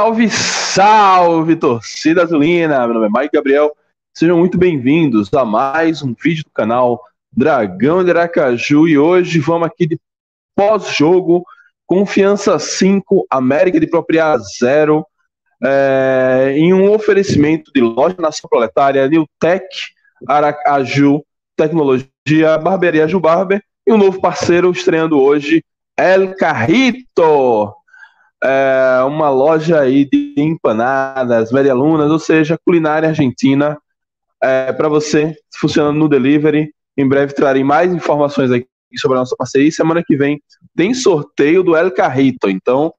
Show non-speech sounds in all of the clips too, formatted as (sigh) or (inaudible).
Salve, salve, torcida azulina! Meu nome é Mike Gabriel. Sejam muito bem-vindos a mais um vídeo do canal Dragão de Aracaju. E hoje vamos aqui de pós-jogo. Confiança 5, América de Propriedade 0, é, em um oferecimento de Loja Nação Proletária, Newtec, Aracaju, Tecnologia, Barbearia Ju Barber. E um novo parceiro estreando hoje, El Carrito é, uma loja aí de empanadas, medialunas, ou seja, culinária argentina é, para você, funcionando no delivery. Em breve trarei mais informações aqui sobre a nossa parceria. Semana que vem tem sorteio do El Carrito, então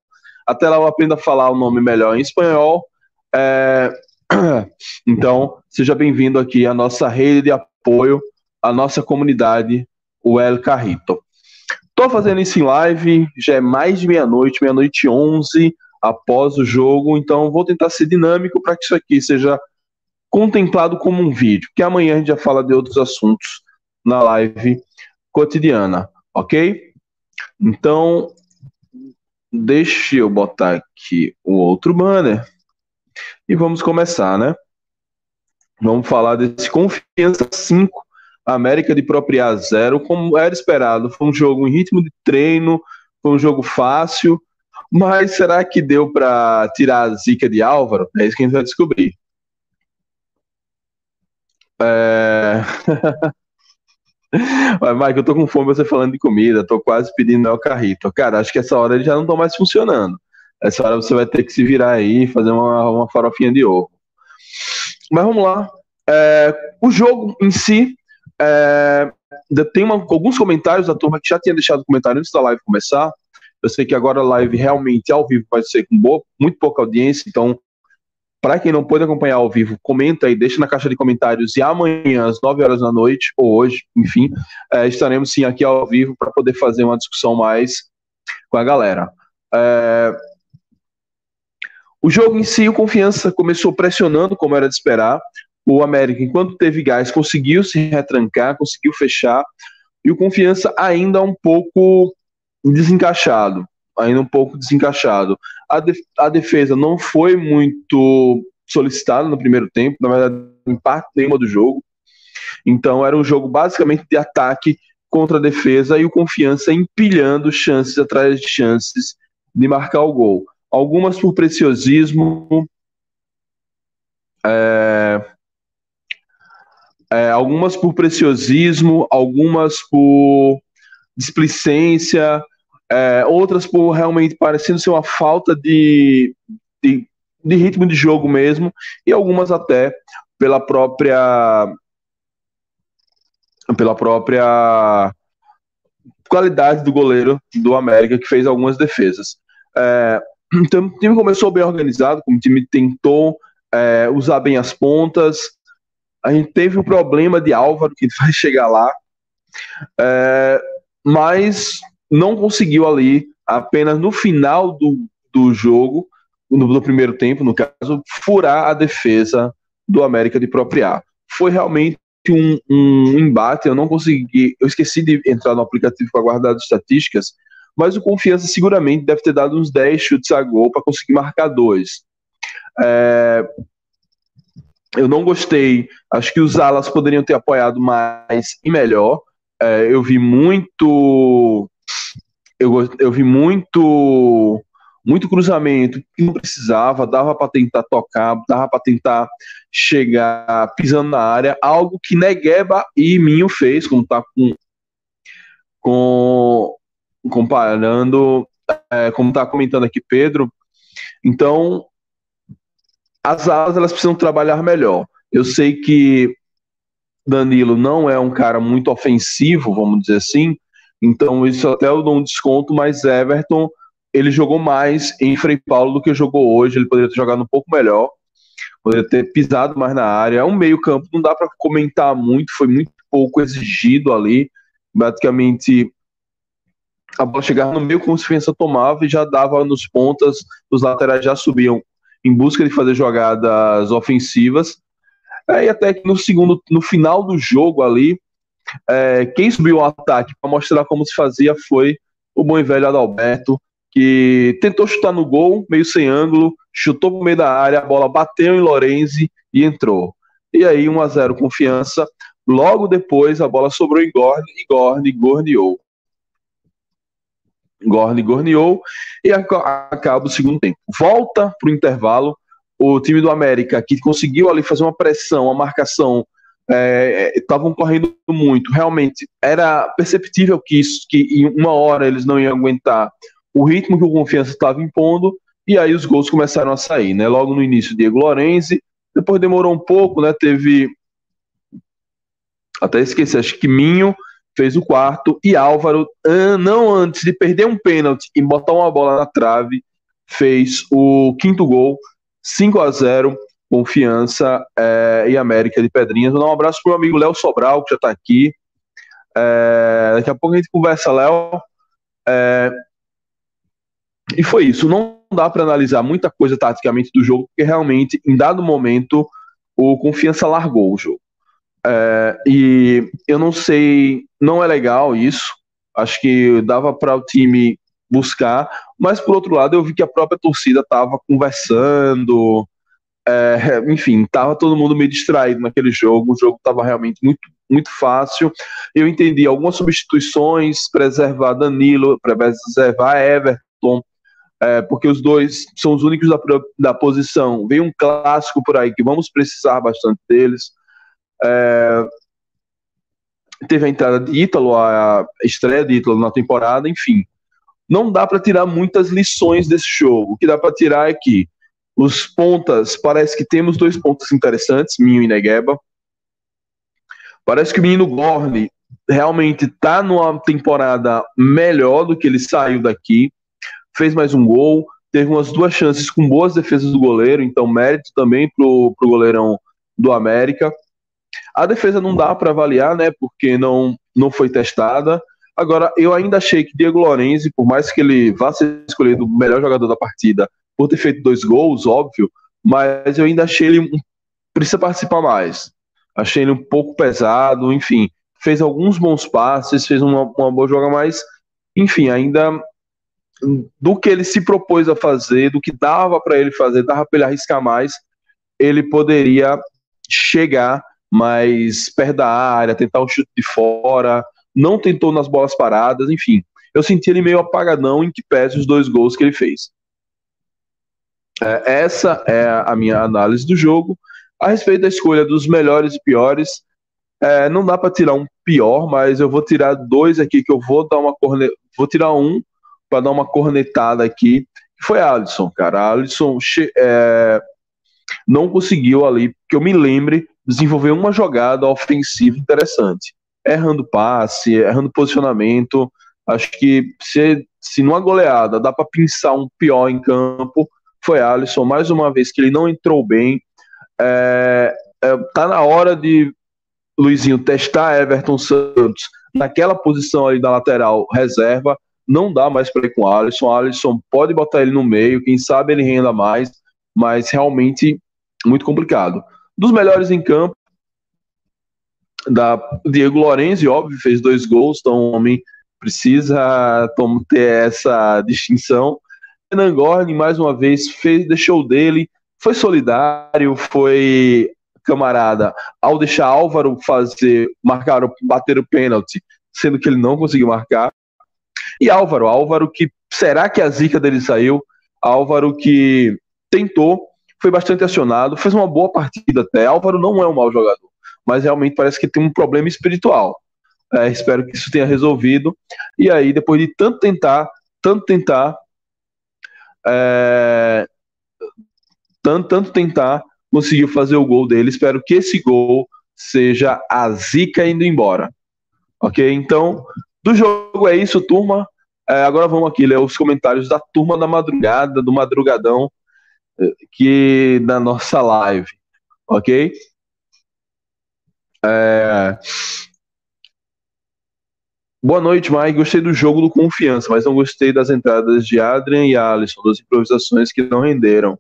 até lá eu aprendo a falar o nome melhor em espanhol. É... (clears throat) Então, seja bem-vindo aqui à nossa rede de apoio, à nossa comunidade, o El Carrito. Estou fazendo isso em live, já é mais de meia-noite, meia-noite 11 após o jogo, então vou tentar ser dinâmico para que isso aqui seja contemplado como um vídeo, que amanhã a gente já fala de outros assuntos na live cotidiana, ok? Então, deixe eu botar aqui o outro banner e vamos começar, né? Vamos falar desse Confiança 5 América de própria zero, como era esperado. Foi um jogo em ritmo de treino, foi um jogo fácil, mas será que deu para tirar a zica de Álvaro? É isso que a gente vai descobrir. É... (laughs) Mas, Mike, eu tô com fome você falando de comida, tô quase pedindo o carrito. Cara, acho que essa hora eles já não estão mais funcionando. Essa hora você vai ter que se virar aí e fazer uma, uma farofinha de ovo. Mas vamos lá. É, o jogo em si é, tem uma, alguns comentários da turma que já tinha deixado comentário antes da live começar. Eu sei que agora a live realmente ao vivo vai ser com boa, muito pouca audiência, então para quem não pôde acompanhar ao vivo, comenta aí, deixa na caixa de comentários e amanhã às 9 horas da noite, ou hoje, enfim, é, estaremos sim aqui ao vivo para poder fazer uma discussão mais com a galera. É... O jogo em si, o Confiança começou pressionando, como era de esperar, o América, enquanto teve gás, conseguiu se retrancar, conseguiu fechar, e o Confiança ainda um pouco desencaixado, ainda um pouco desencaixado. A, de, a defesa não foi muito solicitada no primeiro tempo, na verdade, em parte nenhuma do jogo. Então era um jogo basicamente de ataque contra a defesa e o Confiança empilhando chances atrás de chances de marcar o gol. Algumas por preciosismo, é, é, algumas por preciosismo, algumas por displicência, é, outras por realmente parecendo ser uma falta de, de, de, ritmo de jogo mesmo, e algumas até pela própria pela própria qualidade do goleiro do América que fez algumas defesas. É, então o time começou bem organizado, o time tentou é, usar bem as pontas, a gente teve o problema de Álvaro, que (laughs) vai chegar lá, é, mas não conseguiu ali, apenas no final do, do jogo, no, no, primeiro tempo, no caso, furar a defesa do América de propriar. Foi realmente um, um embate, eu não consegui, eu esqueci de entrar no aplicativo para guardar as estatísticas, mas o Confiança seguramente deve ter dado uns 10 chutes a gol para conseguir marcar dois. É, eu não gostei. Acho que os alas poderiam ter apoiado mais e melhor. É, eu vi muito. Eu, eu vi muito muito cruzamento que não precisava, dava para tentar tocar, dava para tentar chegar pisando na área, algo que Negueba e Minho fez, como tá com, com comparando, é, como tá comentando aqui Pedro. Então, as alas elas precisam trabalhar melhor. Eu sei que Danilo não é um cara muito ofensivo, vamos dizer assim, então isso até eu dou um desconto, mas Everton ele jogou mais em Frei Paulo do que jogou hoje. Ele poderia ter jogado um pouco melhor, poderia ter pisado mais na área. É um meio-campo, não dá para comentar muito, foi muito pouco exigido ali. Basicamente, a bola chegava no meio, como se a tomava e já dava nos pontas, os laterais já subiam em busca de fazer jogadas ofensivas. É, e até que no segundo, no final do jogo ali, é, quem subiu o ataque para mostrar como se fazia foi o bom e velho Adalberto, que tentou chutar no gol, meio sem ângulo, chutou pro meio da área, a bola bateu em Lorenzi e entrou. E aí 1 a 0 confiança. Logo depois a bola sobrou em Gorne e Gorne gorneou. Gorne gorneou e acaba o segundo tempo. Volta para o intervalo. O time do América, que conseguiu ali fazer uma pressão, uma marcação, estavam é, correndo muito. Realmente era perceptível que, isso, que em uma hora eles não iam aguentar o ritmo que o Confiança estava impondo. E aí os gols começaram a sair, né? Logo no início, Diego Lorenzi. Depois demorou um pouco, né? Teve. Até esqueci, acho que Minho fez o quarto e Álvaro, não antes de perder um pênalti e botar uma bola na trave, fez o quinto gol, 5 a 0 Confiança é, e América de Pedrinhas. Vou dar um abraço pro meu amigo Léo Sobral, que já está aqui. É, daqui a pouco a gente conversa, Léo. É, e foi isso. Não dá para analisar muita coisa taticamente do jogo, porque realmente, em dado momento, o Confiança largou o jogo. É, e eu não sei, não é legal isso. Acho que dava para o time buscar, mas por outro lado eu vi que a própria torcida estava conversando, é, enfim, estava todo mundo meio distraído naquele jogo. O jogo estava realmente muito, muito fácil. Eu entendi algumas substituições, preservar Danilo, preservar Everton, é, porque os dois são os únicos da, da posição. Vem um clássico por aí que vamos precisar bastante deles. É, teve a entrada de Ítalo, a estreia de Ítalo na temporada, enfim. Não dá para tirar muitas lições desse jogo. O que dá para tirar é que os pontas, parece que temos dois pontos interessantes, Minho e Negueba. Parece que o menino Gorne realmente está numa temporada melhor do que ele saiu daqui. Fez mais um gol, teve umas duas chances com boas defesas do goleiro, então mérito também pro, pro goleirão do América. A defesa não dá para avaliar, né? Porque não, não foi testada. Agora, eu ainda achei que Diego Lorenzi, por mais que ele vá ser escolhido o melhor jogador da partida, por ter feito dois gols, óbvio, mas eu ainda achei ele precisa participar mais. Achei ele um pouco pesado, enfim, fez alguns bons passes, fez uma, uma boa joga, mas enfim, ainda do que ele se propôs a fazer, do que dava para ele fazer, dava para ele arriscar mais, ele poderia chegar mais perto da área, tentar um chute de fora, não tentou nas bolas paradas, enfim. Eu senti ele meio apagadão em que pese os dois gols que ele fez. É, essa é a minha análise do jogo. A respeito da escolha dos melhores e piores, é, não dá para tirar um pior, mas eu vou tirar dois aqui que eu vou dar uma corne... vou tirar um para dar uma cornetada aqui. Foi Alisson, cara. Alisson é, não conseguiu ali, que eu me lembre, desenvolver uma jogada ofensiva interessante. Errando passe, errando posicionamento. Acho que se, se numa goleada dá para pensar um pior em campo, foi Alisson, mais uma vez que ele não entrou bem. É, é, tá na hora de Luizinho testar Everton Santos naquela posição ali da lateral reserva. Não dá mais para ir com Alisson. Alisson pode botar ele no meio, quem sabe ele renda mais, mas realmente muito complicado. Dos melhores em campo, da Diego Lorenzi, óbvio, fez dois gols, então o homem precisa ter essa distinção. Renan Gorni, mais uma vez, fez, deixou dele, foi solidário, foi camarada, ao deixar Álvaro fazer, marcar, bater o pênalti, sendo que ele não conseguiu marcar. E Álvaro, Álvaro que, será que a zica dele saiu? Álvaro que tentou, foi bastante acionado, fez uma boa partida até. Álvaro não é um mau jogador, mas realmente parece que tem um problema espiritual. É, espero que isso tenha resolvido. E aí, depois de tanto tentar, tanto tentar, é, tanto, tanto tentar, conseguiu fazer o gol dele. Espero que esse gol seja a zica indo embora. Ok? Então, do jogo é isso, turma. É, agora vamos aqui ler os comentários da turma da madrugada, do madrugadão, que da nossa live, ok? É... Boa noite, Mike. Gostei do jogo do Confiança, mas não gostei das entradas de Adrian e Alisson, das improvisações que não renderam.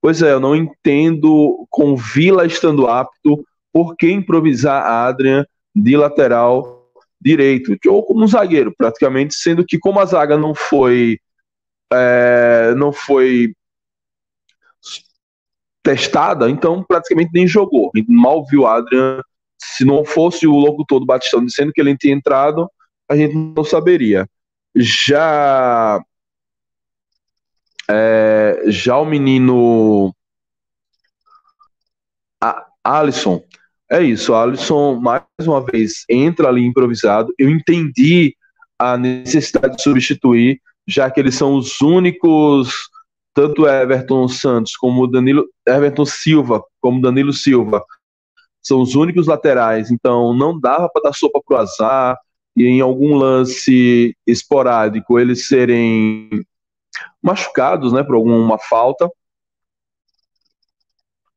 Pois é, eu não entendo, com Vila estando apto, por que improvisar Adrian de lateral direito, ou como um zagueiro, praticamente, sendo que como a zaga não foi é, não foi testada, então praticamente nem jogou. Mal viu Adrian. Se não fosse o locutor do Batistão dizendo que ele tinha entrado, a gente não saberia. Já é, já o menino a, Alisson, é isso, Alisson mais uma vez entra ali improvisado. Eu entendi a necessidade de substituir, já que eles são os únicos, tanto Everton Santos como Danilo, Everton Silva, como Danilo Silva, são os únicos laterais, então não dava para dar sopa pro azar e em algum lance esporádico eles serem machucados, né, por alguma falta.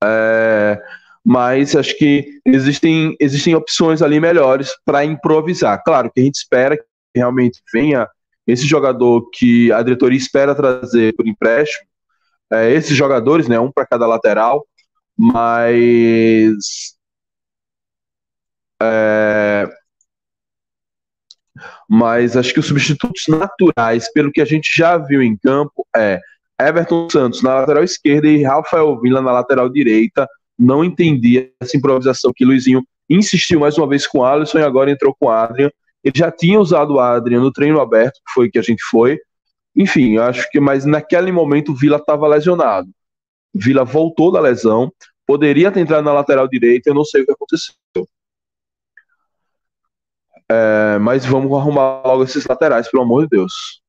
É, mas acho que existem, existem opções ali melhores para improvisar. Claro que a gente espera que realmente venha esse jogador que a diretoria espera trazer por empréstimo, é, esses jogadores, né, um para cada lateral, mas é, mas acho que os substitutos naturais, pelo que a gente já viu em campo, é Everton Santos na lateral esquerda e Rafael Villa na lateral direita. Não entendi essa improvisação que Luizinho insistiu mais uma vez com Alisson e agora entrou com Adrian. Ele já tinha usado o Adrian no treino aberto, que foi que a gente foi. Enfim, acho que, mas naquele momento o Villa estava lesionado. Villa voltou da lesão, poderia ter entrado na lateral direita, eu não sei o que aconteceu. É, mas vamos arrumar logo esses laterais, pelo amor de Deus.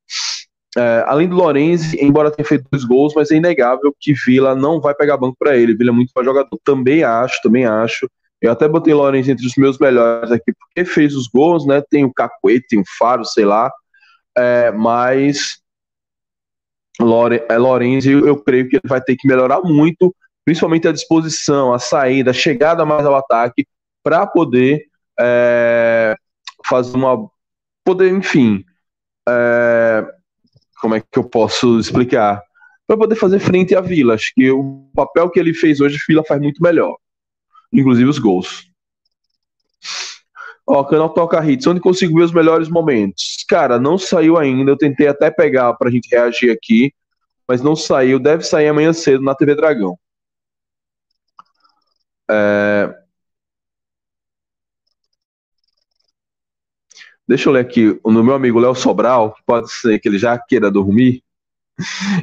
É, além do Lorenzi, embora tenha feito dois gols, mas é inegável que Vila não vai pegar banco para ele. Vila é muito bom jogador. Também acho, também acho. Eu até botei Lorenzi entre os meus melhores aqui, porque fez os gols, né? Tem o Cacuete, tem o Faro, sei lá. É, mas Lore, é, eu, eu creio que ele vai ter que melhorar muito, principalmente a disposição, a saída, a chegada mais ao ataque, para poder é, fazer uma. poder, enfim. É, como é que eu posso explicar? Para poder fazer frente à Vila. Acho que o papel que ele fez hoje, Vila faz muito melhor. Inclusive os gols. Ó, canal Toca Hits, onde consigo ver os melhores momentos? Cara, não saiu ainda. Eu tentei até pegar pra gente reagir aqui, mas não saiu. Deve sair amanhã cedo na TV Dragão. É, Deixa eu ler aqui no meu amigo Léo Sobral, pode ser que ele já queira dormir.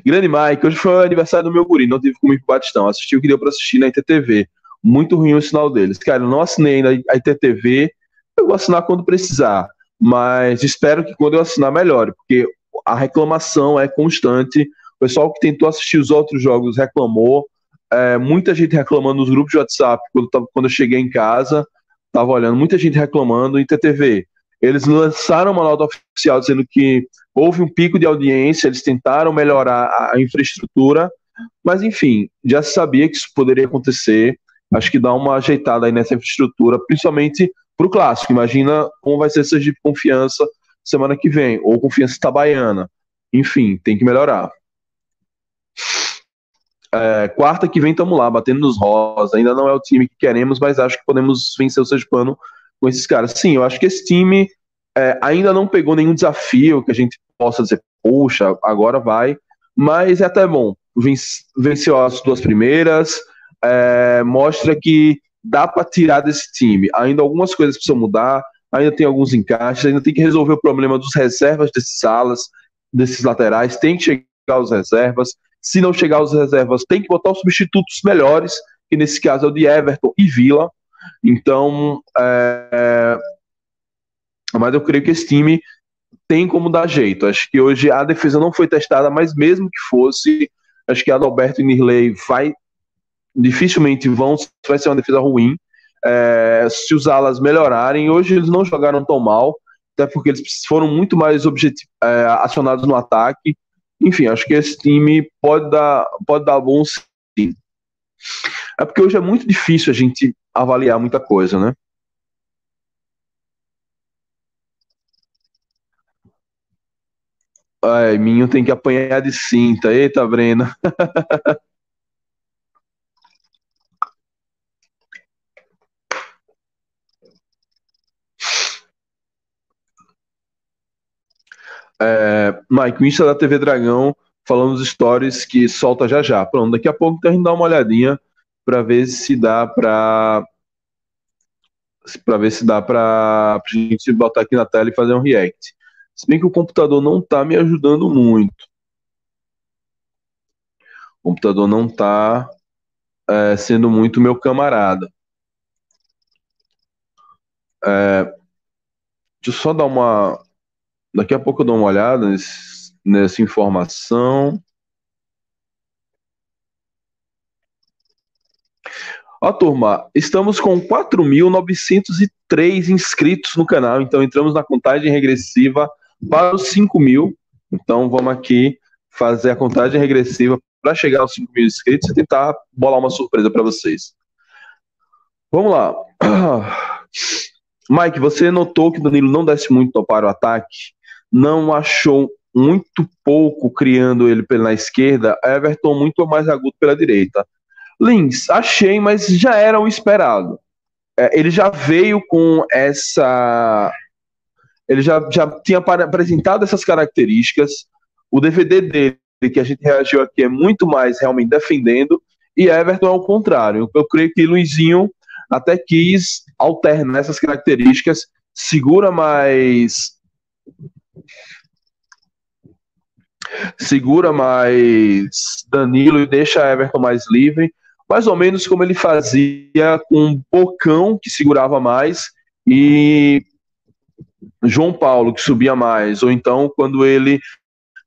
Grande Mike, hoje foi o aniversário do meu guri, não tive como ir pro Batistão. Assisti o que deu para assistir na ITTV. Muito ruim o sinal deles. Cara, eu não assinei ainda a ITTV, eu vou assinar quando precisar. Mas espero que quando eu assinar melhore, porque a reclamação é constante. O pessoal que tentou assistir os outros jogos reclamou. É, muita gente reclamando nos grupos de WhatsApp quando, quando eu cheguei em casa. Tava olhando, muita gente reclamando em ITTV. Eles lançaram uma nota oficial dizendo que houve um pico de audiência, eles tentaram melhorar a infraestrutura, mas enfim, já se sabia que isso poderia acontecer. Acho que dá uma ajeitada aí nessa infraestrutura, principalmente para o clássico. Imagina como vai ser essa de confiança semana que vem, ou confiança itabaiana. Enfim, tem que melhorar. É, quarta que vem, estamos lá, batendo nos rosa. Ainda não é o time que queremos, mas acho que podemos vencer o Sergipano com esses caras. Sim, eu acho que esse time é, ainda não pegou nenhum desafio que a gente possa dizer, poxa, agora vai, mas é até bom. Venceu as duas primeiras, é, mostra que dá para tirar desse time. Ainda algumas coisas precisam mudar, ainda tem alguns encaixes, ainda tem que resolver o problema dos reservas desses alas, desses laterais, tem que chegar os reservas. Se não chegar os reservas, tem que botar os substitutos melhores, que nesse caso é o de Everton e Vila, então, é, mas eu creio que esse time tem como dar jeito. Acho que hoje a defesa não foi testada, mas mesmo que fosse, acho que Adalberto e Nirley vai dificilmente vão vai ser uma defesa ruim. É, se os alas melhorarem, hoje eles não jogaram tão mal. até porque eles foram muito mais é, acionados no ataque. Enfim, acho que esse time pode dar, pode dar bom sim. É porque hoje é muito difícil a gente avaliar muita coisa, né? Ai, Minho tem que apanhar de cinta. Eita, Brena. (laughs) é, Mike, Insta da TV Dragão falando os stories que solta já já. Pronto, daqui a pouco então a gente dá uma olhadinha para ver se dá para para ver se dá para a gente botar aqui na tela e fazer um react. Se bem que o computador não está me ajudando muito. O computador não está é, sendo muito meu camarada. É, deixa eu só dar uma. Daqui a pouco eu dou uma olhada nesse, nessa informação. Ó, turma, estamos com 4.903 inscritos no canal, então entramos na contagem regressiva para os 5 mil. Então vamos aqui fazer a contagem regressiva para chegar aos 5 mil inscritos e tentar bolar uma surpresa para vocês. Vamos lá. (clears throat) Mike, você notou que o Danilo não desce muito para o ataque? Não achou muito pouco criando ele pela esquerda? Everton muito mais agudo pela direita. Lins, achei, mas já era o esperado. É, ele já veio com essa ele já, já tinha apresentado essas características. O DVD dele, que a gente reagiu aqui, é muito mais realmente defendendo, e Everton é o contrário. Eu creio que Luizinho até quis alternar essas características, segura mais. Segura mais Danilo e deixa Everton mais livre, mais ou menos como ele fazia com Bocão, que segurava mais, e João Paulo, que subia mais, ou então quando ele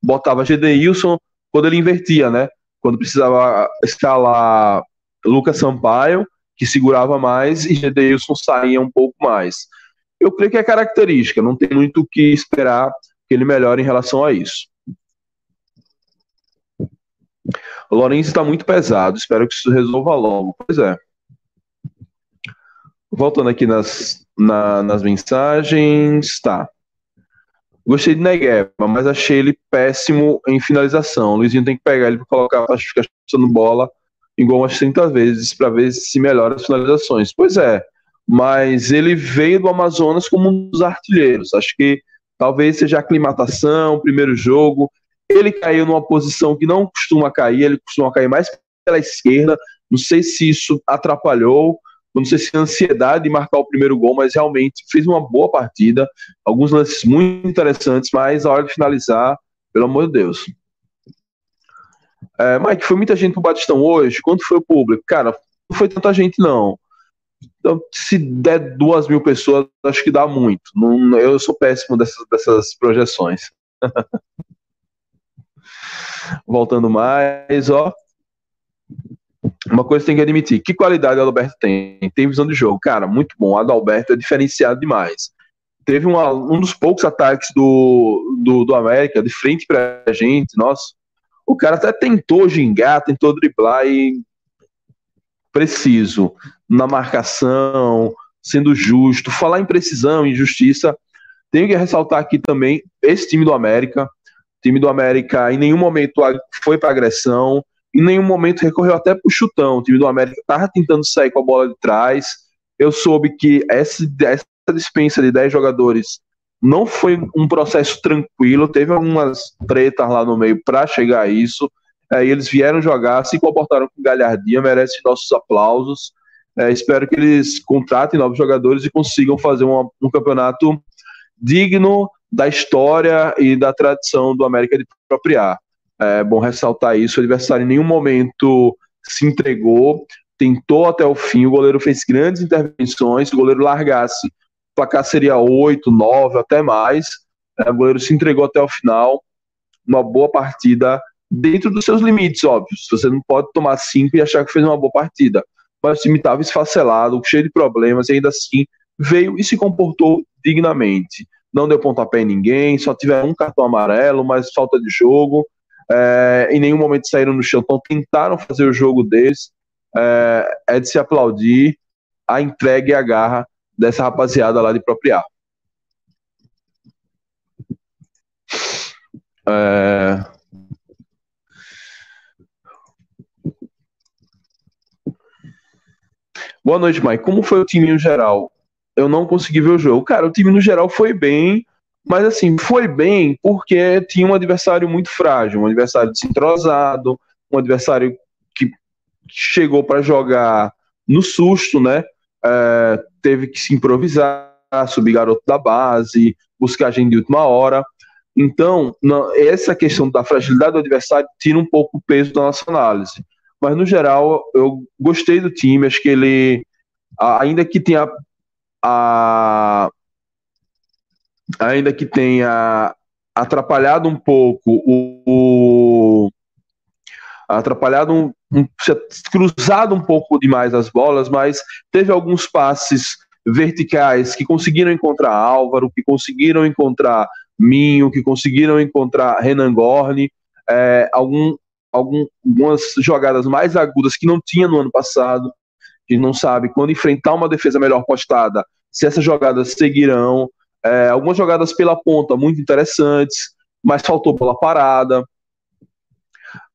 botava Gedeilson, quando ele invertia, né? Quando precisava escalar Lucas Sampaio, que segurava mais, e Gedeilson saía um pouco mais. Eu creio que é característica, não tem muito o que esperar que ele melhore em relação a isso. O Lourenço está muito pesado, espero que isso resolva logo. Pois é. Voltando aqui nas, na, nas mensagens. Tá. Gostei de Negueba, mas achei ele péssimo em finalização. O Luizinho tem que pegar ele para colocar para ficar chutando bola igual umas 30 vezes para ver se melhora as finalizações. Pois é, mas ele veio do Amazonas como um dos artilheiros. Acho que talvez seja a aclimatação, primeiro jogo. Ele caiu numa posição que não costuma cair, ele costuma cair mais pela esquerda. Não sei se isso atrapalhou não sei se é ansiedade de marcar o primeiro gol, mas realmente fez uma boa partida, alguns lances muito interessantes, mas a hora de finalizar, pelo amor de Deus. É, Mike, foi muita gente pro Batistão hoje? Quanto foi o público? Cara, não foi tanta gente, não. Então, se der duas mil pessoas, acho que dá muito. Não, eu sou péssimo dessas, dessas projeções. (laughs) Voltando mais, ó. Uma coisa tem que admitir, que qualidade o Adalberto tem? Tem visão de jogo. Cara, muito bom. O Adalberto é diferenciado demais. Teve uma, um dos poucos ataques do, do, do América de frente pra gente, nossa. O cara até tentou gingar, tentou driblar e preciso na marcação, sendo justo. Falar em precisão, em justiça, tenho que ressaltar aqui também esse time do América. O time do América em nenhum momento foi para agressão, em nenhum momento recorreu até para o chutão. O time do América estava tentando sair com a bola de trás. Eu soube que essa, essa dispensa de 10 jogadores não foi um processo tranquilo, teve algumas tretas lá no meio para chegar a isso. Aí eles vieram jogar, se comportaram com galhardia, merecem nossos aplausos. É, espero que eles contratem novos jogadores e consigam fazer uma, um campeonato digno da história e da tradição do América de propriar. É bom ressaltar isso. O adversário em nenhum momento se entregou, tentou até o fim. O goleiro fez grandes intervenções. Se o goleiro largasse, o placar seria 8, 9, até mais. É, o goleiro se entregou até o final. Uma boa partida dentro dos seus limites, óbvio. Você não pode tomar 5 e achar que fez uma boa partida. Mas o time estava esfacelado, cheio de problemas, e ainda assim veio e se comportou dignamente. não deu pontapé em ninguém, só tiveram um cartão amarelo, mas falta de jogo. É, em nenhum momento saíram no chão, então tentaram fazer o jogo deles. É, é de se aplaudir a entrega e a garra dessa rapaziada lá de Propriar. É... Boa noite, Mike. Como foi o time no geral? Eu não consegui ver o jogo. Cara, o time no geral foi bem, mas assim, foi bem porque tinha um adversário muito frágil, um adversário desentrosado, um adversário que chegou para jogar no susto, né? É, teve que se improvisar, subir garoto da base, buscar gente de última hora. Então, essa questão da fragilidade do adversário tira um pouco o peso da nossa análise. Mas, no geral, eu gostei do time. Acho que ele, ainda que tenha. A, ainda que tenha atrapalhado um pouco o, o atrapalhado um, um, cruzado um pouco demais as bolas, mas teve alguns passes verticais que conseguiram encontrar Álvaro, que conseguiram encontrar Minho, que conseguiram encontrar Renan Gorni, é, algum, algum, algumas jogadas mais agudas que não tinha no ano passado. A gente não sabe quando enfrentar uma defesa melhor postada, se essas jogadas seguirão. É, algumas jogadas pela ponta muito interessantes, mas faltou bola parada.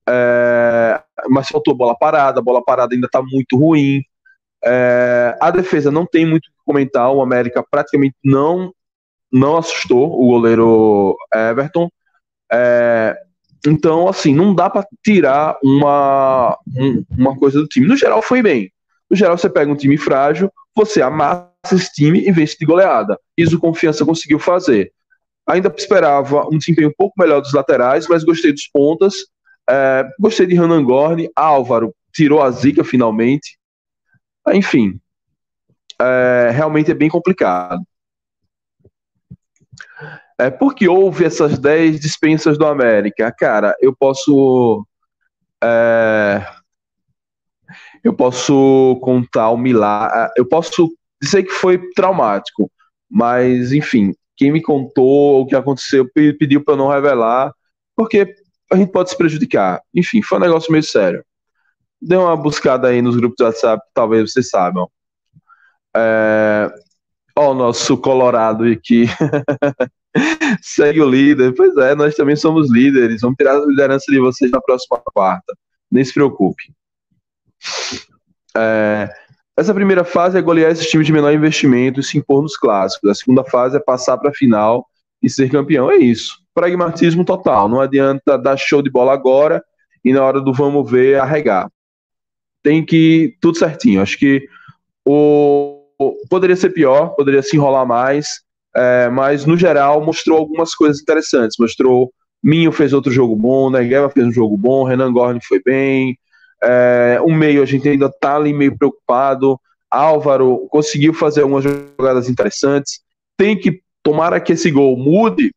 É, mas faltou bola parada, a bola parada ainda está muito ruim. É, a defesa não tem muito o que comentar, o América praticamente não não assustou o goleiro Everton. É, então, assim, não dá para tirar uma, um, uma coisa do time. No geral, foi bem. No geral, você pega um time frágil, você amassa esse time e vence de goleada. Isso o Confiança conseguiu fazer. Ainda esperava um desempenho um pouco melhor dos laterais, mas gostei dos pontas. É, gostei de Renan Gorni. Álvaro tirou a zica finalmente. Enfim, é, realmente é bem complicado. É, porque houve essas 10 dispensas do América? Cara, eu posso. É, eu posso contar o um milagre. Eu posso dizer que foi traumático, mas enfim, quem me contou o que aconteceu pediu para não revelar, porque a gente pode se prejudicar. Enfim, foi um negócio meio sério. Dê uma buscada aí nos grupos do WhatsApp, talvez vocês saibam. É... Ó, o nosso Colorado aqui. (laughs) (laughs) Segue o líder. Pois é, nós também somos líderes. Vamos tirar a liderança de vocês na próxima quarta. Nem se preocupe. É... Essa primeira fase é golear esses times de menor investimento e se impor nos clássicos. A segunda fase é passar para a final e ser campeão. É isso. Pragmatismo total. Não adianta dar show de bola agora e na hora do vamos ver arregar tem que tudo certinho. Acho que o, poderia ser pior, poderia se enrolar mais, é, mas no geral mostrou algumas coisas interessantes. Mostrou Minho fez outro jogo bom, Negueva fez um jogo bom, Renan Gorni foi bem. É, o meio a gente ainda tá ali meio preocupado. Álvaro conseguiu fazer algumas jogadas interessantes. Tem que tomara que esse gol mude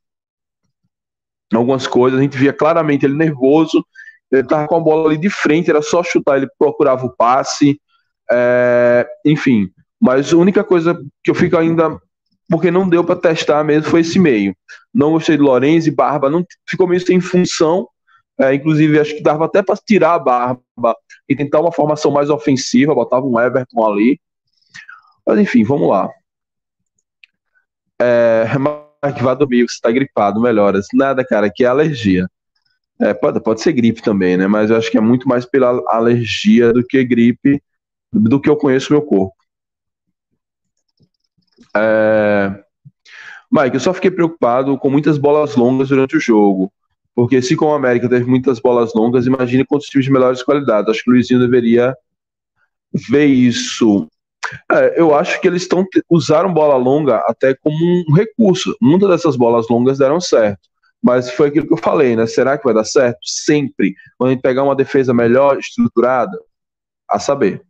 algumas coisas. A gente via claramente ele nervoso ele tava com a bola ali de frente, era só chutar, ele procurava o passe, é, enfim. Mas a única coisa que eu fico ainda, porque não deu para testar mesmo, foi esse meio. Não gostei de Lorenzi Barba, não ficou meio sem função. É, inclusive, acho que dava até para tirar a Barba e tentar uma formação mais ofensiva, botava um Everton ali. Mas enfim, vamos lá. É, Mark, vá dormir, você está gripado, melhoras. Nada, cara, que é alergia. É, pode, pode ser gripe também, né? Mas eu acho que é muito mais pela alergia do que gripe, do que eu conheço meu corpo. É... Mike, eu só fiquei preocupado com muitas bolas longas durante o jogo. Porque se com o América teve muitas bolas longas, imagine quantos times de melhores qualidades. Acho que o Luizinho deveria ver isso. É, eu acho que eles estão usaram bola longa até como um recurso. Muitas dessas bolas longas deram certo. Mas foi aquilo que eu falei, né? Será que vai dar certo? Sempre. Quando a gente pegar uma defesa melhor estruturada, a saber.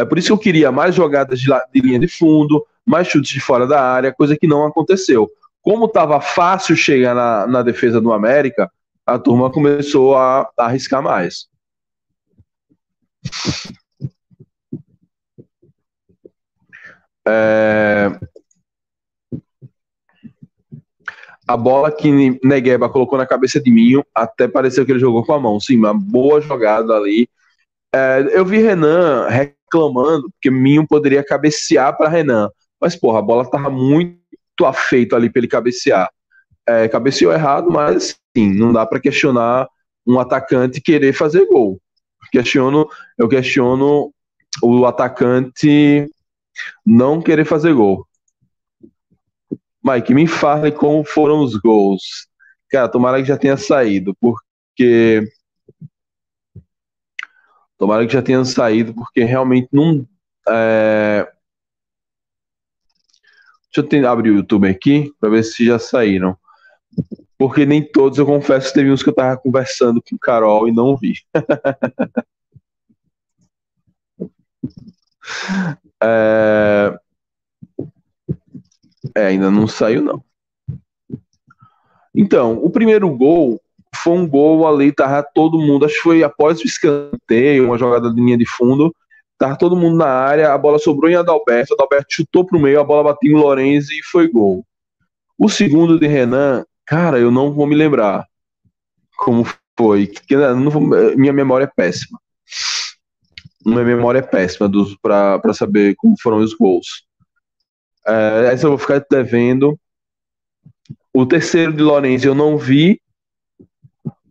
É por isso que eu queria mais jogadas de, de linha de fundo, mais chutes de fora da área, coisa que não aconteceu. Como estava fácil chegar na, na defesa do América, a turma começou a, a arriscar mais. É... A bola que Negueba colocou na cabeça de Minho, até pareceu que ele jogou com a mão. Sim, uma boa jogada ali. É, eu vi Renan reclamando que Minho poderia cabecear para Renan. Mas, porra, a bola tava muito afeita ali para ele cabecear. É, cabeceou errado, mas sim, não dá para questionar um atacante querer fazer gol. Questiono, eu questiono o atacante não querer fazer gol. Mike, me fale como foram os gols. Cara, tomara que já tenha saído, porque. Tomara que já tenha saído, porque realmente não. É... Deixa eu abrir o YouTube aqui para ver se já saíram. Porque nem todos, eu confesso, teve uns que eu tava conversando com o Carol e não vi. (laughs) é... é, ainda não saiu, não. Então, o primeiro gol foi um gol ali, tava todo mundo, acho que foi após o escanteio, uma jogada de linha de fundo, tava todo mundo na área, a bola sobrou em Adalberto, Adalberto chutou pro meio, a bola bateu em Lorenzi e foi gol. O segundo de Renan, cara, eu não vou me lembrar como foi, vou, minha memória é péssima. Minha memória é péssima para saber como foram os gols. É, essa eu vou ficar devendo. O terceiro de Lourenço eu não vi.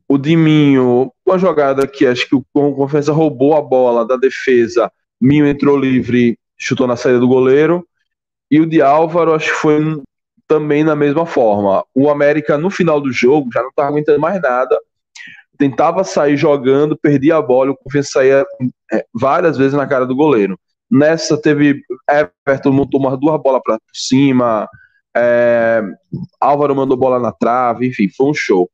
O de Minho, uma jogada que acho que o Confiança roubou a bola da defesa. Minho entrou livre, chutou na saída do goleiro. E o de Álvaro, acho que foi também na mesma forma. O América, no final do jogo, já não estava aguentando mais nada. Tentava sair jogando, perdia a bola, o Confiança saía é, várias vezes na cara do goleiro. Nessa teve Everton montou umas duas bolas para cima, é, Álvaro mandou bola na trave, enfim, foi um show.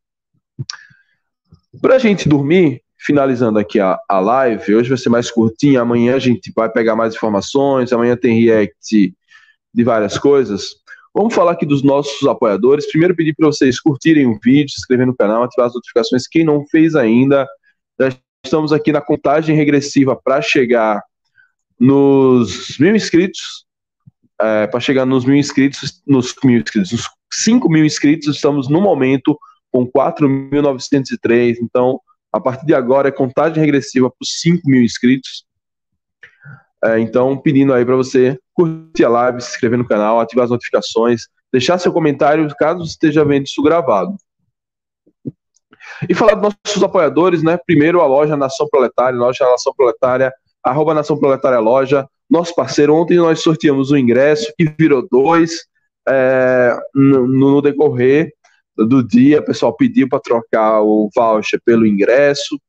Pra gente dormir, finalizando aqui a, a live, hoje vai ser mais curtinha, amanhã a gente vai pegar mais informações, amanhã tem react de várias coisas. Vamos falar aqui dos nossos apoiadores. Primeiro pedir para vocês curtirem o vídeo, se inscrever no canal, ativar as notificações. Quem não fez ainda, já estamos aqui na contagem regressiva para chegar nos mil inscritos, é, para chegar nos mil inscritos, nos mil inscritos, nos 5 mil inscritos, estamos no momento com 4.903, então a partir de agora é contagem regressiva para os 5 mil inscritos. É, então, pedindo aí para você curtir a live, se inscrever no canal, ativar as notificações, deixar seu comentário caso esteja vendo isso gravado. E falar dos nossos apoiadores, né? Primeiro a loja Nação Proletária, loja Nação Proletária, arroba Nação Proletária Loja, nosso parceiro. Ontem nós sorteamos o ingresso, que virou dois é, no, no, decorrer do dia. O pessoal pediu para trocar o voucher pelo ingresso.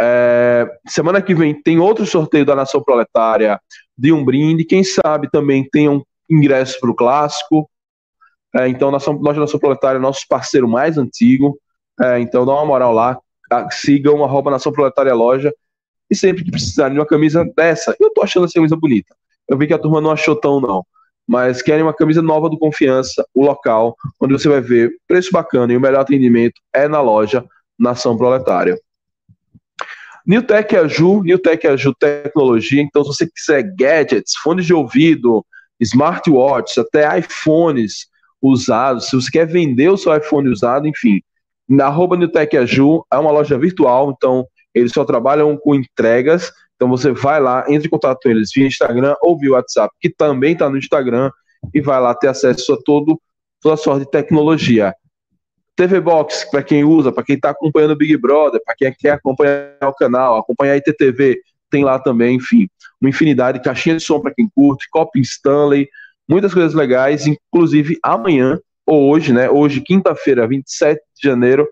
É, semana que vem tem outro sorteio da Nação Proletária de um brinde. Quem sabe também tem um ingresso para o clássico. É, então, Nação, Loja Nação Proletária é nosso parceiro mais antigo. É, então, dá uma moral lá. Sigam arroba Nação Proletária Loja e sempre que precisarem de uma camisa dessa, eu tô achando essa camisa bonita. Eu vi que a turma não achou tão, não. Mas querem uma camisa nova do Confiança, o local, onde você vai ver preço bacana e o melhor atendimento é na loja Nação Proletária. Newtec Aju, Newtec Aju Tecnologia. Então, se você quiser gadgets, fones de ouvido, smartwatches, até iPhones usados, se você quer vender o seu iPhone usado, enfim, na arroba Aju é uma loja virtual, então eles só trabalham com entregas. Então você vai lá, entre em contato com eles via Instagram ou via WhatsApp, que também está no Instagram, e vai lá ter acesso a todo, toda sorte de tecnologia. TV Box, para quem usa, para quem está acompanhando o Big Brother, para quem quer acompanhar o canal, acompanhar a ITTV, tem lá também, enfim, uma infinidade, caixinha de som para quem curte, copy Stanley, muitas coisas legais, inclusive amanhã, ou hoje, né? Hoje, quinta-feira, 27 de janeiro,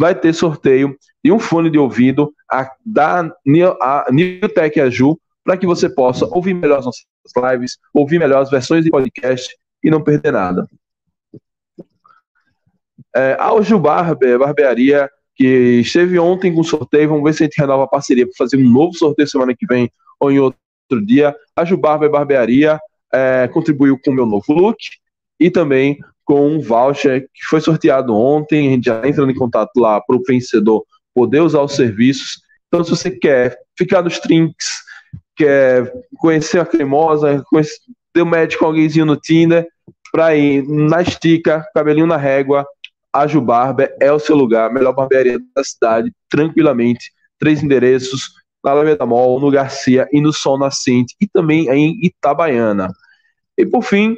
vai ter sorteio de um fone de ouvido a, da Newtech Aju para que você possa ouvir melhor as nossas lives, ouvir melhor as versões de podcast e não perder nada. É, a Oju Barber, barbearia, que esteve ontem com sorteio, vamos ver se a gente renova a parceria para fazer um novo sorteio semana que vem ou em outro dia. A Ju Barber Barbearia é, contribuiu com o meu novo look e também com um voucher que foi sorteado ontem. A gente já entrando em contato lá para o vencedor poder usar os serviços. Então, se você quer ficar nos trinks, quer conhecer a cremosa, conhecer, deu match com alguém no Tinder, pra ir na estica, cabelinho na régua, a Jubarber é o seu lugar, melhor barbearia da cidade, tranquilamente. Três endereços, na Alameda Mall, no Garcia e no Sol Nascente, e também em Itabaiana. E por fim,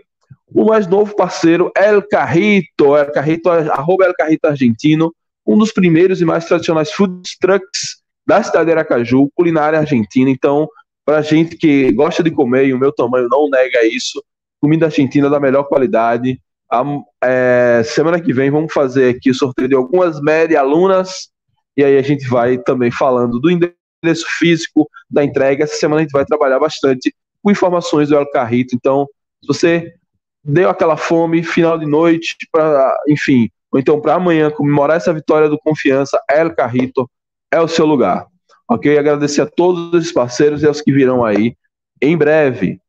o mais novo parceiro, El Carrito, El Carrito, arroba El Carrito Argentino, um dos primeiros e mais tradicionais food trucks da cidade de Aracaju, culinária argentina. Então, para gente que gosta de comer, e o meu tamanho não nega isso, comida argentina da melhor qualidade. A, é, semana que vem vamos fazer aqui o sorteio de algumas média alunas, e aí a gente vai também falando do endereço físico da entrega. Essa semana a gente vai trabalhar bastante com informações do El Carrito. Então, se você deu aquela fome, final de noite, para, enfim, ou então para amanhã comemorar essa vitória do Confiança, El Carrito é o seu lugar. Ok? Agradecer a todos os parceiros e aos que virão aí em breve.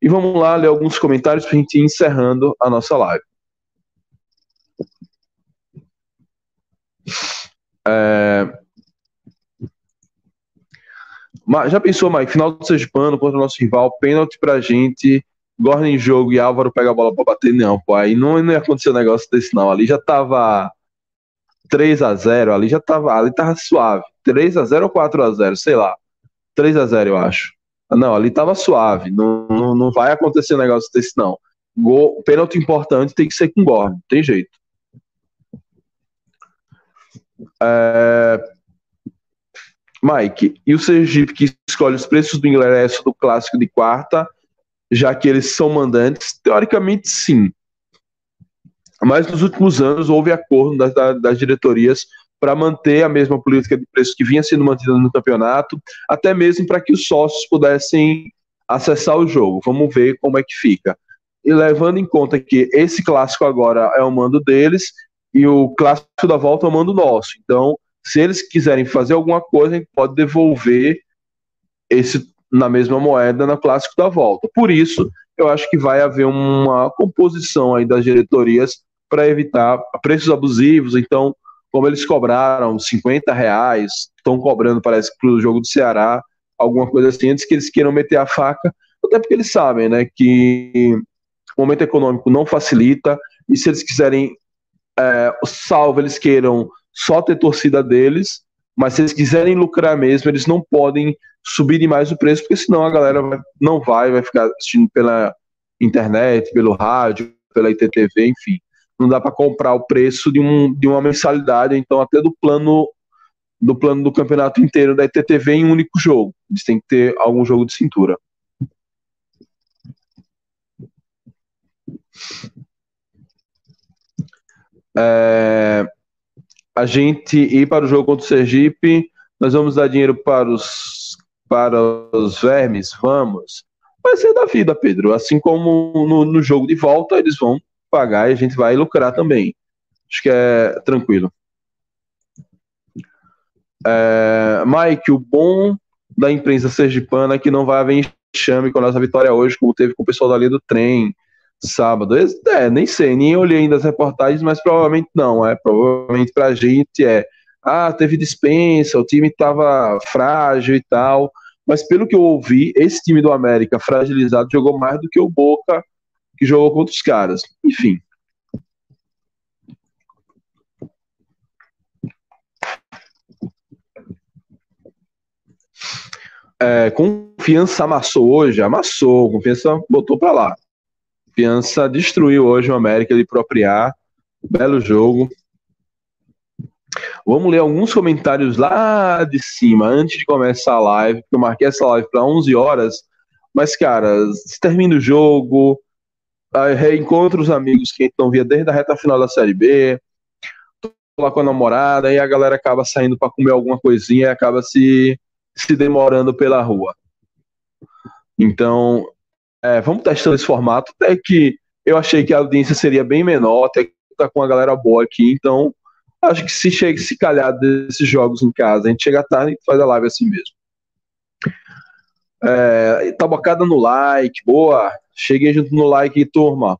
E vamos lá ler alguns comentários para a gente ir encerrando a nossa live. É... Já pensou, Mike? Final do Sergipano contra o nosso rival, pênalti pra gente Gordon em jogo e Álvaro pega a bola pra bater, não, pô. Aí não, não ia acontecer um negócio desse, não. Ali já tava 3 a 0 ali já tava, ali tava suave. 3 a 0 ou 4 a 0 sei lá. 3 a 0 eu acho. Não, ali tava suave. Não, não, não vai acontecer um negócio desse, não. Gol, pênalti importante tem que ser com Gordon, tem jeito. É... Mike, e o Sergipe que escolhe os preços do ingresso do clássico de quarta já que eles são mandantes? Teoricamente, sim. Mas nos últimos anos houve acordo das, das diretorias para manter a mesma política de preço que vinha sendo mantida no campeonato, até mesmo para que os sócios pudessem acessar o jogo. Vamos ver como é que fica. E levando em conta que esse clássico agora é o mando deles e o clássico da volta é o mando nosso. Então, se eles quiserem fazer alguma coisa, a gente pode devolver esse na mesma moeda no clássico da volta. Por isso, eu acho que vai haver uma composição aí das diretorias para evitar preços abusivos. Então, como eles cobraram 50 reais, estão cobrando, parece para o jogo do Ceará, alguma coisa assim, antes que eles queiram meter a faca, até porque eles sabem né, que o momento econômico não facilita, e se eles quiserem, é, salvo eles queiram só ter torcida deles, mas se eles quiserem lucrar mesmo, eles não podem subir demais o preço, porque senão a galera vai, não vai, vai ficar assistindo pela internet, pelo rádio, pela ITTV, enfim. Não dá para comprar o preço de, um, de uma mensalidade, então até do plano do plano do campeonato inteiro da ITTV em um único jogo. Eles têm que ter algum jogo de cintura. É, a gente ir para o jogo contra o Sergipe, nós vamos dar dinheiro para os, para os vermes, vamos. Vai ser da vida, Pedro. Assim como no, no jogo de volta, eles vão pagar e a gente vai lucrar também. Acho que é tranquilo. É, Mike, o bom da imprensa sergipana é que não vai haver enxame com a nossa vitória hoje, como teve com o pessoal dali do trem sábado. É, nem sei, nem olhei ainda as reportagens, mas provavelmente não. É, provavelmente pra gente é. Ah, teve dispensa, o time estava frágil e tal. Mas pelo que eu ouvi, esse time do América fragilizado jogou mais do que o Boca, que jogou contra os caras. Enfim. É, confiança amassou hoje, amassou, confiança botou para lá. Confiança destruiu hoje o América de propriar. Belo jogo. Vamos ler alguns comentários lá de cima, antes de começar a live, porque eu marquei essa live para 11 horas. Mas, cara, termina o jogo, reencontra os amigos que a gente não via desde a reta final da Série B, tô lá com a namorada, e a galera acaba saindo para comer alguma coisinha e acaba se, se demorando pela rua. Então, é, vamos testando esse formato, até que eu achei que a audiência seria bem menor, até que tá com uma galera boa aqui, então acho que se chega se calhar desses jogos em casa, a gente chega tarde e faz a live assim mesmo. É, tabocada no like, boa. Cheguei junto no like, turma.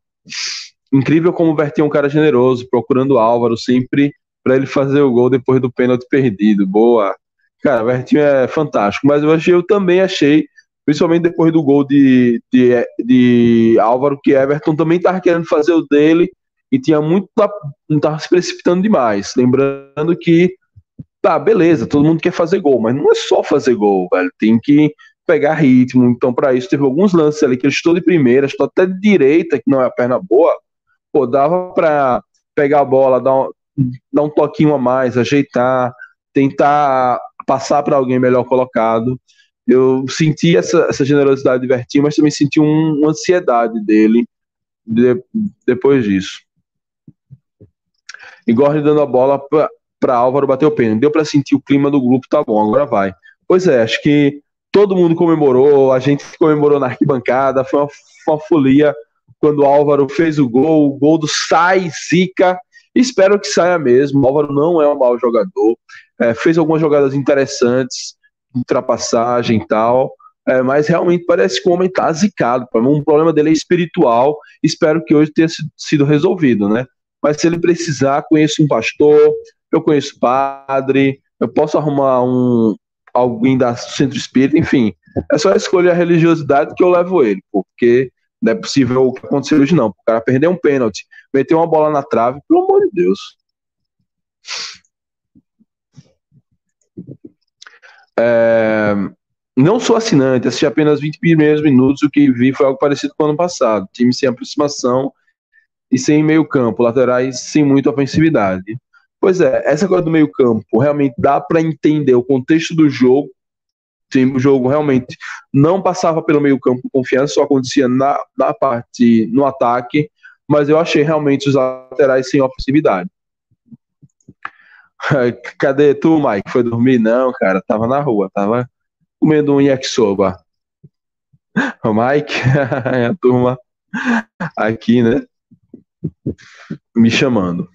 Incrível como Bertinho é um cara generoso, procurando Álvaro sempre para ele fazer o gol depois do pênalti perdido. Boa. Cara, o Bertinho é fantástico, mas eu, achei, eu também achei principalmente depois do gol de, de, de Álvaro, que Everton também estava querendo fazer o dele e tinha muito. não estava se precipitando demais. Lembrando que, tá, beleza, todo mundo quer fazer gol, mas não é só fazer gol, velho. Tem que pegar ritmo. Então, para isso, teve alguns lances ali que ele estou de primeira, estou até de direita, que não é a perna boa. Pô, dava para pegar a bola, dar um, dar um toquinho a mais, ajeitar, tentar passar para alguém melhor colocado. Eu senti essa, essa generosidade de Vertinho, mas também senti um, uma ansiedade dele de, depois disso. E dando a bola para Álvaro bater o pênalti. Deu para sentir o clima do grupo, tá bom, agora vai. Pois é, acho que todo mundo comemorou, a gente comemorou na arquibancada, foi uma, uma folia quando Álvaro fez o gol, o gol do Sai Zica. Espero que saia mesmo. O Álvaro não é um mau jogador, é, fez algumas jogadas interessantes, ultrapassagem e tal. É, mas realmente parece que o homem tá zicado. Um problema dele é espiritual. Espero que hoje tenha sido resolvido, né? Mas se ele precisar, conheço um pastor, eu conheço padre, eu posso arrumar um alguém da centro espírita, enfim. É só escolher a religiosidade que eu levo ele, porque não é possível o que aconteceu hoje, não. O cara perdeu um pênalti, meteu uma bola na trave, pelo amor de Deus. É, não sou assinante, assisti apenas 20 primeiros minutos. O que vi foi algo parecido com o ano passado. Time sem aproximação e sem meio campo, laterais sem muita ofensividade. Pois é, essa coisa do meio campo realmente dá para entender o contexto do jogo. O jogo realmente não passava pelo meio campo com confiança, só acontecia na, na parte, no ataque, mas eu achei realmente os laterais sem ofensividade. Cadê tu, Mike? Foi dormir? Não, cara, tava na rua, tava comendo um yakisoba. O Mike, (laughs) a turma aqui, né? Me chamando.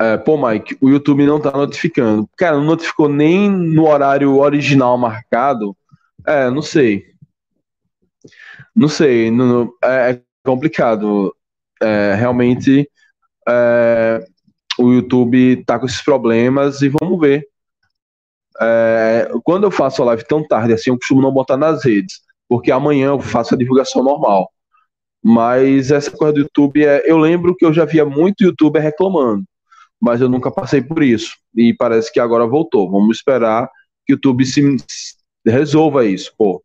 É, pô, Mike, o YouTube não tá notificando. Cara, não notificou nem no horário original marcado. É, não sei. Não sei, não, é, é complicado. É, realmente é, o YouTube tá com esses problemas e vamos ver. É, quando eu faço a live tão tarde assim, eu costumo não botar nas redes, porque amanhã eu faço a divulgação normal. Mas essa coisa do YouTube é. Eu lembro que eu já via muito youtuber reclamando, mas eu nunca passei por isso. E parece que agora voltou. Vamos esperar que o YouTube se resolva isso. Pô,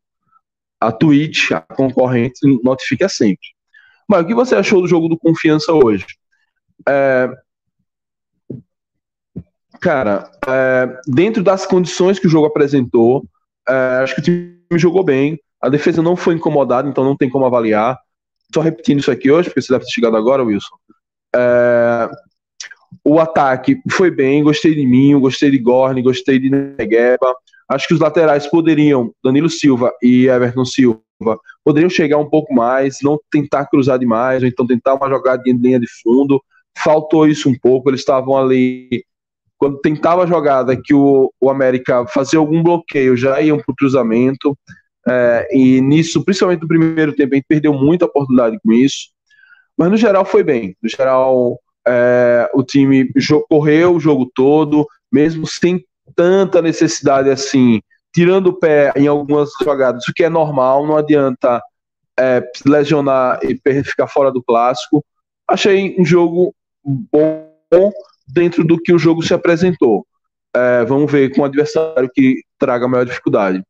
a Twitch, a concorrente, notifica sempre. Mas o que você achou do jogo do Confiança hoje? É, cara, é, dentro das condições que o jogo apresentou, é, acho que o time jogou bem. A defesa não foi incomodada, então não tem como avaliar. Só repetindo isso aqui hoje, porque você deve ter chegado agora, Wilson. É, o ataque foi bem, gostei de mim, gostei de Gorni, gostei de Negueba. Acho que os laterais poderiam, Danilo Silva e Everton Silva, poderiam chegar um pouco mais, não tentar cruzar demais, ou então tentar uma jogadinha de linha de fundo. Faltou isso um pouco, eles estavam ali. Quando tentava a jogada que o, o América fazia algum bloqueio, já iam para o cruzamento. É, e nisso, principalmente no primeiro tempo, a gente perdeu muita oportunidade com isso. Mas no geral foi bem. No geral, é, o time correu o jogo todo, mesmo sem tanta necessidade assim, tirando o pé em algumas jogadas, o que é normal, não adianta é, lesionar e ficar fora do clássico. Achei um jogo bom dentro do que o jogo se apresentou. É, vamos ver com o adversário que traga maior dificuldade.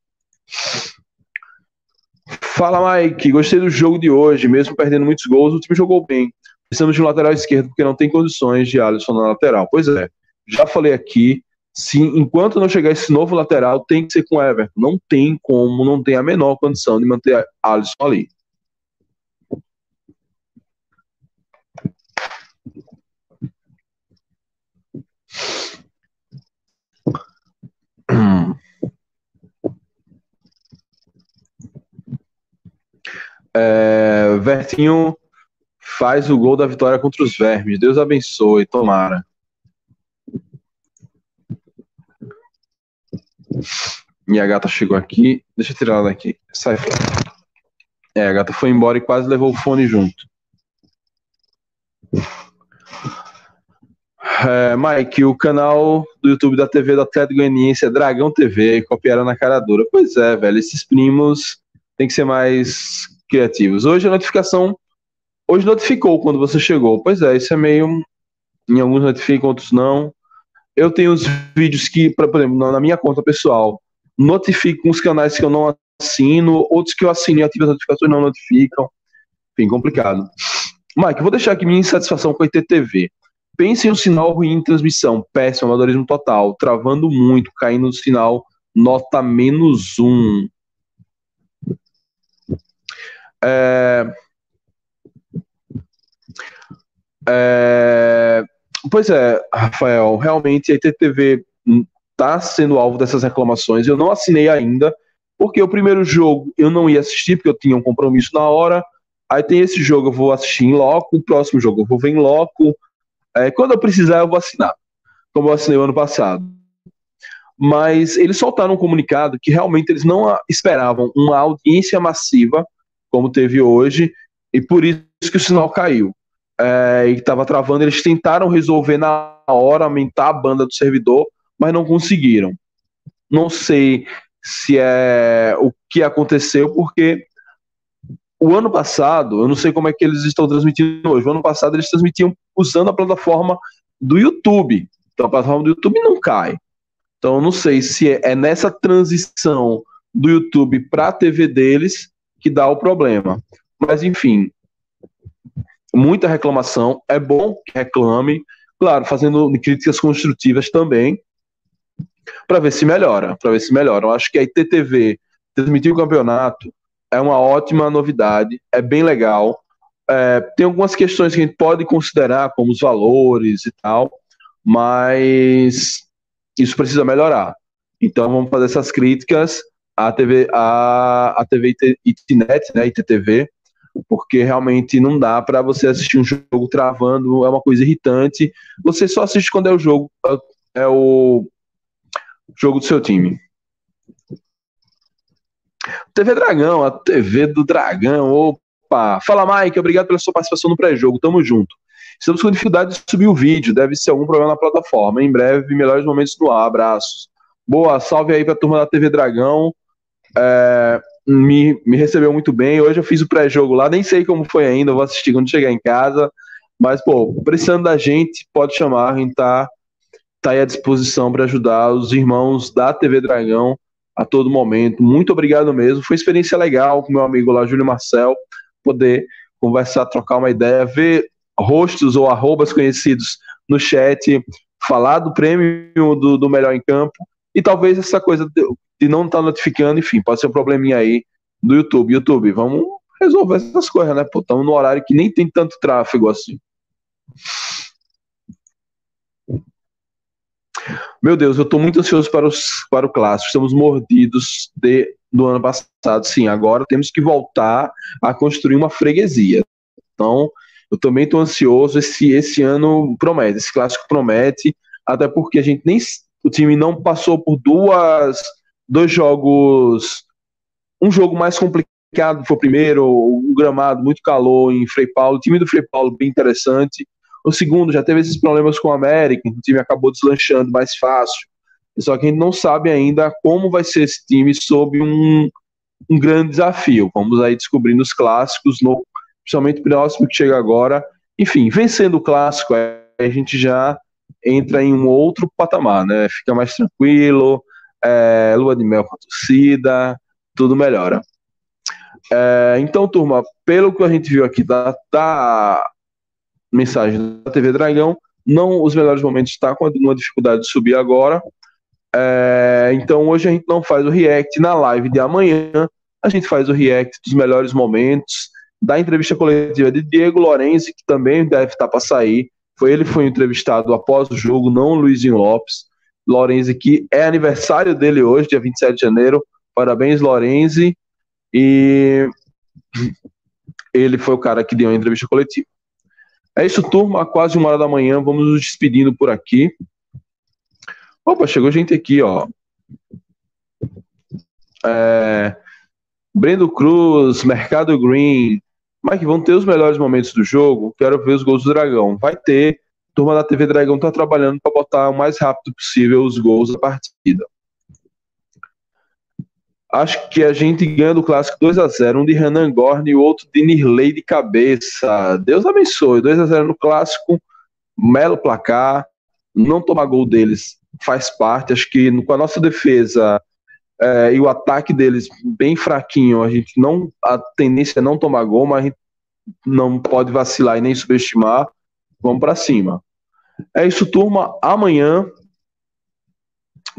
Fala, Mike. Gostei do jogo de hoje, mesmo perdendo muitos gols, o time jogou bem. Precisamos de um lateral esquerdo, porque não tem condições de Alisson na lateral. Pois é, já falei aqui, se enquanto não chegar esse novo lateral, tem que ser com Everton. Não tem como, não tem a menor condição de manter Alisson ali. É, Vertinho faz o gol da vitória contra os Vermes. Deus abençoe, tomara. Minha gata chegou aqui. Deixa eu tirar ela daqui. Sai fora. É, a gata foi embora e quase levou o fone junto. É, Mike, o canal do YouTube da TV do Atlético Goianiense é Dragão TV, copiaram na cara dura. Pois é, velho, esses primos tem que ser mais criativos. Hoje a notificação. Hoje notificou quando você chegou. Pois é, isso é meio. Em alguns notificam, outros não. Eu tenho os vídeos que, por exemplo, na minha conta pessoal, notificam os canais que eu não assino, outros que eu assino e ativo as notificações não notificam. Enfim, complicado. Mike, vou deixar aqui minha insatisfação com a ITTV. Pense em um sinal ruim em transmissão, péssimo, amadorismo total, travando muito, caindo no sinal, nota menos um. É... É... Pois é, Rafael, realmente a ITTV está sendo alvo dessas reclamações. Eu não assinei ainda, porque o primeiro jogo eu não ia assistir, porque eu tinha um compromisso na hora. Aí tem esse jogo, eu vou assistir em loco, o próximo jogo eu vou ver em loco. É, quando eu precisar, eu vou assinar, como eu assinei ano passado. Mas eles soltaram um comunicado que realmente eles não esperavam uma audiência massiva, como teve hoje, e por isso que o sinal caiu. É, e estava travando, eles tentaram resolver na hora, aumentar a banda do servidor, mas não conseguiram. Não sei se é o que aconteceu, porque o ano passado, eu não sei como é que eles estão transmitindo hoje, o ano passado eles transmitiam usando a plataforma do YouTube. Então a plataforma do YouTube não cai. Então eu não sei se é, é nessa transição do YouTube para a TV deles que dá o problema. Mas enfim, muita reclamação. É bom que reclame, claro, fazendo críticas construtivas também, para ver se melhora, para ver se melhora. Eu acho que a ITTV transmitir o campeonato é uma ótima novidade, é bem legal. É, tem algumas questões que a gente pode considerar, como os valores e tal, mas isso precisa melhorar. Então vamos fazer essas críticas à TV, à, à TV Itnet, né, ITTV, porque realmente não dá para você assistir um jogo travando, é uma coisa irritante. Você só assiste quando é o jogo, é o jogo do seu time. TV Dragão, a TV do Dragão. Opa! Fala, Mike, obrigado pela sua participação no pré-jogo. Tamo junto. Estamos com dificuldade de subir o vídeo, deve ser algum problema na plataforma. Em breve, melhores momentos no ar. Abraços. Boa, salve aí pra turma da TV Dragão. É, me, me recebeu muito bem. Hoje eu fiz o pré-jogo lá, nem sei como foi ainda, vou assistir quando chegar em casa. Mas, pô, precisando da gente, pode chamar, a gente tá, tá aí à disposição para ajudar os irmãos da TV Dragão a todo momento. Muito obrigado mesmo. Foi experiência legal com meu amigo lá, Júlio Marcel, poder conversar, trocar uma ideia, ver rostos ou arrobas conhecidos no chat, falar do prêmio do, do melhor em campo e talvez essa coisa de, de não estar tá notificando, enfim, pode ser um probleminha aí do YouTube. YouTube, vamos resolver essas coisas, né? Pô, estamos no horário que nem tem tanto tráfego assim. Meu Deus, eu estou muito ansioso para, os, para o clássico. Estamos mordidos de, do ano passado. Sim, agora temos que voltar a construir uma freguesia. Então, eu também estou ansioso. Esse, esse ano promete, esse clássico promete, até porque a gente nem. O time não passou por duas, dois jogos. Um jogo mais complicado foi o primeiro, o gramado, muito calor em Frei Paulo. O time do Frei Paulo, bem interessante. O segundo já teve esses problemas com o América, o time acabou deslanchando mais fácil. Só que a gente não sabe ainda como vai ser esse time sob um, um grande desafio. Vamos aí descobrindo os clássicos, no, principalmente o próximo que chega agora. Enfim, vencendo o clássico, a gente já entra em um outro patamar, né? Fica mais tranquilo, é, lua de mel com a torcida, tudo melhora. É, então, turma, pelo que a gente viu aqui da, da mensagem da TV Dragão. Não, os melhores momentos está com uma dificuldade de subir agora. É, então hoje a gente não faz o react na live de amanhã. A gente faz o react dos melhores momentos da entrevista coletiva de Diego Lorenzi, que também deve estar para sair. Foi ele foi entrevistado após o jogo, não o Luizinho Lopes. Lorenzi, que é aniversário dele hoje, dia 27 de janeiro. Parabéns, Lorenzi. E ele foi o cara que deu a entrevista coletiva. É isso, turma. Quase uma hora da manhã. Vamos nos despedindo por aqui. Opa, chegou gente aqui, ó. É... Brendo Cruz, Mercado Green. Mike, vão ter os melhores momentos do jogo? Quero ver os gols do Dragão. Vai ter. turma da TV Dragão está trabalhando para botar o mais rápido possível os gols da partida. Acho que a gente ganha do clássico 2 a 0 um de Renan Gorne e o outro de Nirley de cabeça. Deus abençoe. 2 a 0 no clássico, melo placar, não tomar gol deles faz parte. Acho que com a nossa defesa é, e o ataque deles bem fraquinho, a gente não. A tendência é não tomar gol, mas a gente não pode vacilar e nem subestimar. Vamos para cima. É isso, turma. Amanhã.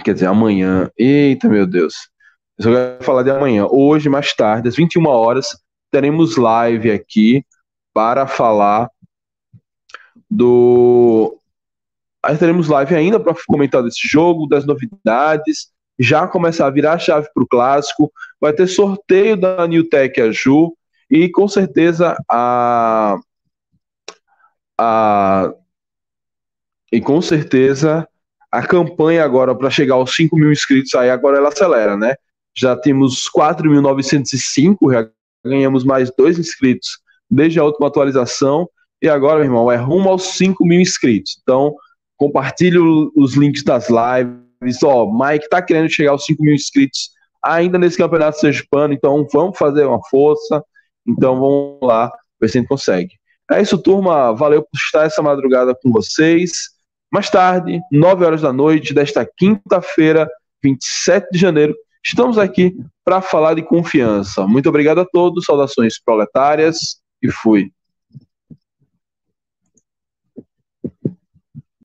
Quer dizer, amanhã. Eita, meu Deus. Eu quero falar de amanhã. Hoje, mais tarde, às 21 horas, teremos live aqui para falar do. Aí teremos live ainda para comentar desse jogo, das novidades, já começar a virar a chave para o clássico. Vai ter sorteio da New Tech a Ju e com certeza a, a e com certeza a campanha agora para chegar aos 5 mil inscritos aí agora ela acelera, né? Já temos 4.905, já ganhamos mais dois inscritos desde a última atualização e agora, meu irmão, é rumo aos 5 mil inscritos. Então, compartilhe os links das lives. Ó, Mike tá querendo chegar aos 5 mil inscritos ainda nesse campeonato sergipano, então vamos fazer uma força. Então vamos lá, ver se a gente consegue. É isso, turma. Valeu por estar essa madrugada com vocês. Mais tarde, 9 horas da noite desta quinta-feira, 27 de janeiro, estamos aqui para falar de confiança. Muito obrigado a todos, saudações proletárias e fui.